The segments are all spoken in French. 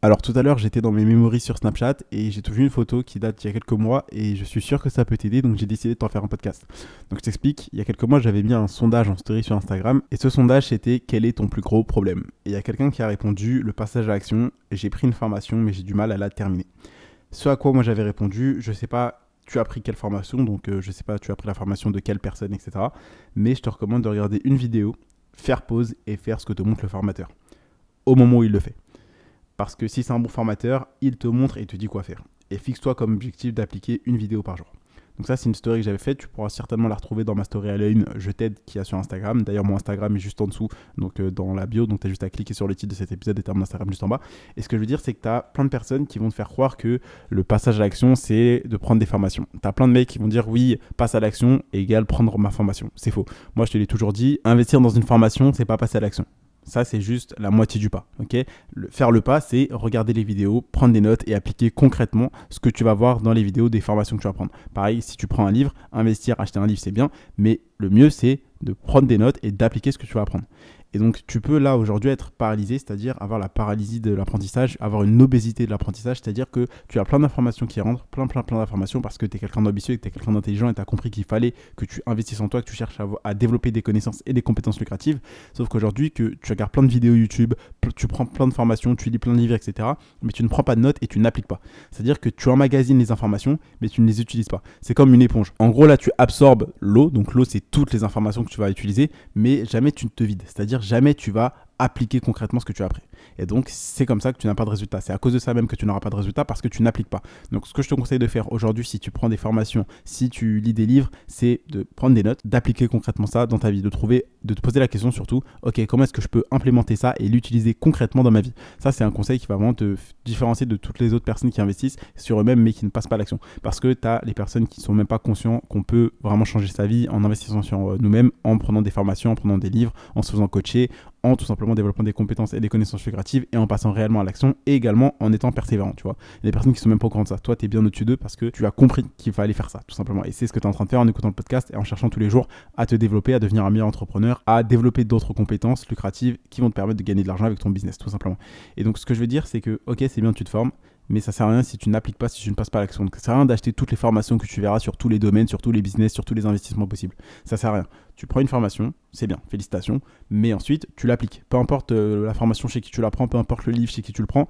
Alors tout à l'heure, j'étais dans mes mémories sur Snapchat et j'ai vu une photo qui date il y a quelques mois et je suis sûr que ça peut t'aider donc j'ai décidé de t'en faire un podcast. Donc je t'explique, il y a quelques mois, j'avais mis un sondage en story sur Instagram et ce sondage c'était quel est ton plus gros problème? Et il y a quelqu'un qui a répondu le passage à l'action, j'ai pris une formation mais j'ai du mal à la terminer. Ce à quoi moi j'avais répondu, je sais pas tu as pris quelle formation, donc euh, je sais pas, tu as pris la formation de quelle personne, etc. Mais je te recommande de regarder une vidéo, faire pause et faire ce que te montre le formateur au moment où il le fait. Parce que si c'est un bon formateur, il te montre et te dit quoi faire. Et fixe-toi comme objectif d'appliquer une vidéo par jour. Donc ça, c'est une story que j'avais faite. Tu pourras certainement la retrouver dans ma story à l'œil, je t'aide, qui a sur Instagram. D'ailleurs, mon Instagram est juste en dessous, donc euh, dans la bio. Donc tu as juste à cliquer sur le titre de cet épisode et tu mon Instagram juste en bas. Et ce que je veux dire, c'est que tu as plein de personnes qui vont te faire croire que le passage à l'action, c'est de prendre des formations. Tu as plein de mecs qui vont dire oui, passe à l'action égale prendre ma formation. C'est faux. Moi, je te l'ai toujours dit, investir dans une formation, c'est pas passer à l'action. Ça, c'est juste la moitié du pas. faire le pas, c'est regarder les vidéos, prendre des notes et appliquer concrètement ce que tu vas voir dans les vidéos des formations que tu vas prendre. Pareil, si tu prends un livre, investir, acheter un livre, c'est bien, mais le mieux, c'est de prendre des notes et d'appliquer ce que tu vas apprendre. Et donc, tu peux là aujourd'hui être paralysé, c'est-à-dire avoir la paralysie de l'apprentissage, avoir une obésité de l'apprentissage, c'est-à-dire que tu as plein d'informations qui rentrent, plein, plein, plein d'informations parce que tu es quelqu'un d'ambitieux et que tu es quelqu'un d'intelligent et tu as compris qu'il fallait que tu investisses en toi, que tu cherches à, développer des connaissances et des compétences lucratives. Sauf qu'aujourd'hui, que tu regardes plein de vidéos YouTube, tu prends plein de formations, tu lis plein de livres, etc. Mais tu ne prends pas de notes et tu n'appliques pas. C'est-à-dire que tu emmagasines les informations, mais tu ne les utilises pas. C'est comme une éponge. En gros, là, tu absorbes l'eau. Donc, l'eau, c'est toutes les informations que tu vas utiliser, mais jamais tu ne te vides. C'est-à-dire, jamais tu vas appliquer concrètement ce que tu as appris. Et donc, c'est comme ça que tu n'as pas de résultat. C'est à cause de ça même que tu n'auras pas de résultat parce que tu n'appliques pas. Donc, ce que je te conseille de faire aujourd'hui, si tu prends des formations, si tu lis des livres, c'est de prendre des notes, d'appliquer concrètement ça dans ta vie, de trouver, de te poser la question surtout, ok, comment est-ce que je peux implémenter ça et l'utiliser concrètement dans ma vie? Ça, c'est un conseil qui va vraiment te différencier de toutes les autres personnes qui investissent sur eux-mêmes mais qui ne passent pas l'action. Parce que tu as les personnes qui sont même pas conscients qu'on peut vraiment changer sa vie en investissant sur euh, nous-mêmes, en prenant des formations, en prenant des livres, en se faisant coacher, en tout simplement développant des compétences et des connaissances lucratives et en passant réellement à l'action et également en étant persévérant, tu vois. Il y a des personnes qui sont même pas au courant de ça. Toi, tu es bien au-dessus d'eux parce que tu as compris qu'il fallait faire ça, tout simplement. Et c'est ce que tu es en train de faire en écoutant le podcast et en cherchant tous les jours à te développer, à devenir un meilleur entrepreneur, à développer d'autres compétences lucratives qui vont te permettre de gagner de l'argent avec ton business, tout simplement. Et donc, ce que je veux dire, c'est que, ok, c'est bien, tu te formes, mais ça sert à rien si tu n'appliques pas, si tu ne passes pas à l'action. Ça sert à rien d'acheter toutes les formations que tu verras sur tous les domaines, sur tous les business, sur tous les investissements possibles. Ça sert à rien. Tu prends une formation, c'est bien, félicitations, mais ensuite tu l'appliques. Peu importe euh, la formation chez qui tu la prends, peu importe le livre chez qui tu le prends,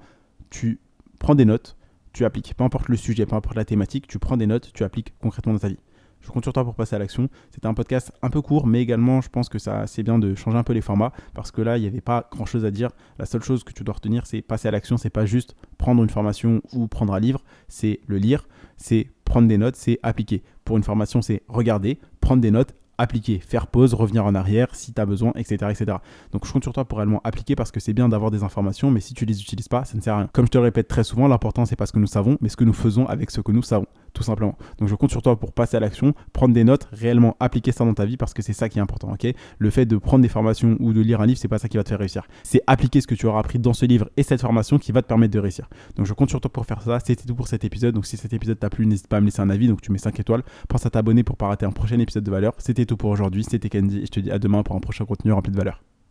tu prends des notes, tu appliques. Peu importe le sujet, peu importe la thématique, tu prends des notes, tu appliques concrètement dans ta vie. Je compte sur toi pour passer à l'action. C'était un podcast un peu court, mais également, je pense que ça c'est bien de changer un peu les formats parce que là, il n'y avait pas grand chose à dire. La seule chose que tu dois retenir, c'est passer à l'action. C'est pas juste prendre une formation ou prendre un livre, c'est le lire, c'est prendre des notes, c'est appliquer. Pour une formation, c'est regarder, prendre des notes, appliquer, faire pause, revenir en arrière si tu as besoin, etc., etc. Donc je compte sur toi pour réellement appliquer parce que c'est bien d'avoir des informations, mais si tu les utilises pas, ça ne sert à rien. Comme je te le répète très souvent, l'important c'est pas ce que nous savons, mais ce que nous faisons avec ce que nous savons, tout simplement. Donc je compte sur toi pour passer à l'action, prendre des notes, réellement appliquer ça dans ta vie parce que c'est ça qui est important, ok? Le fait de prendre des formations ou de lire un livre, c'est pas ça qui va te faire réussir. C'est appliquer ce que tu auras appris dans ce livre et cette formation qui va te permettre de réussir. Donc je compte sur toi pour faire ça. C'était tout pour cet épisode. Donc si cet épisode t'a plu, n'hésite pas à me laisser un avis. Donc tu mets 5 étoiles. Pense à t'abonner pour pas rater un prochain épisode de valeur. C'était tout pour aujourd'hui. C'était Candy et je te dis à demain pour un prochain contenu rempli de valeur.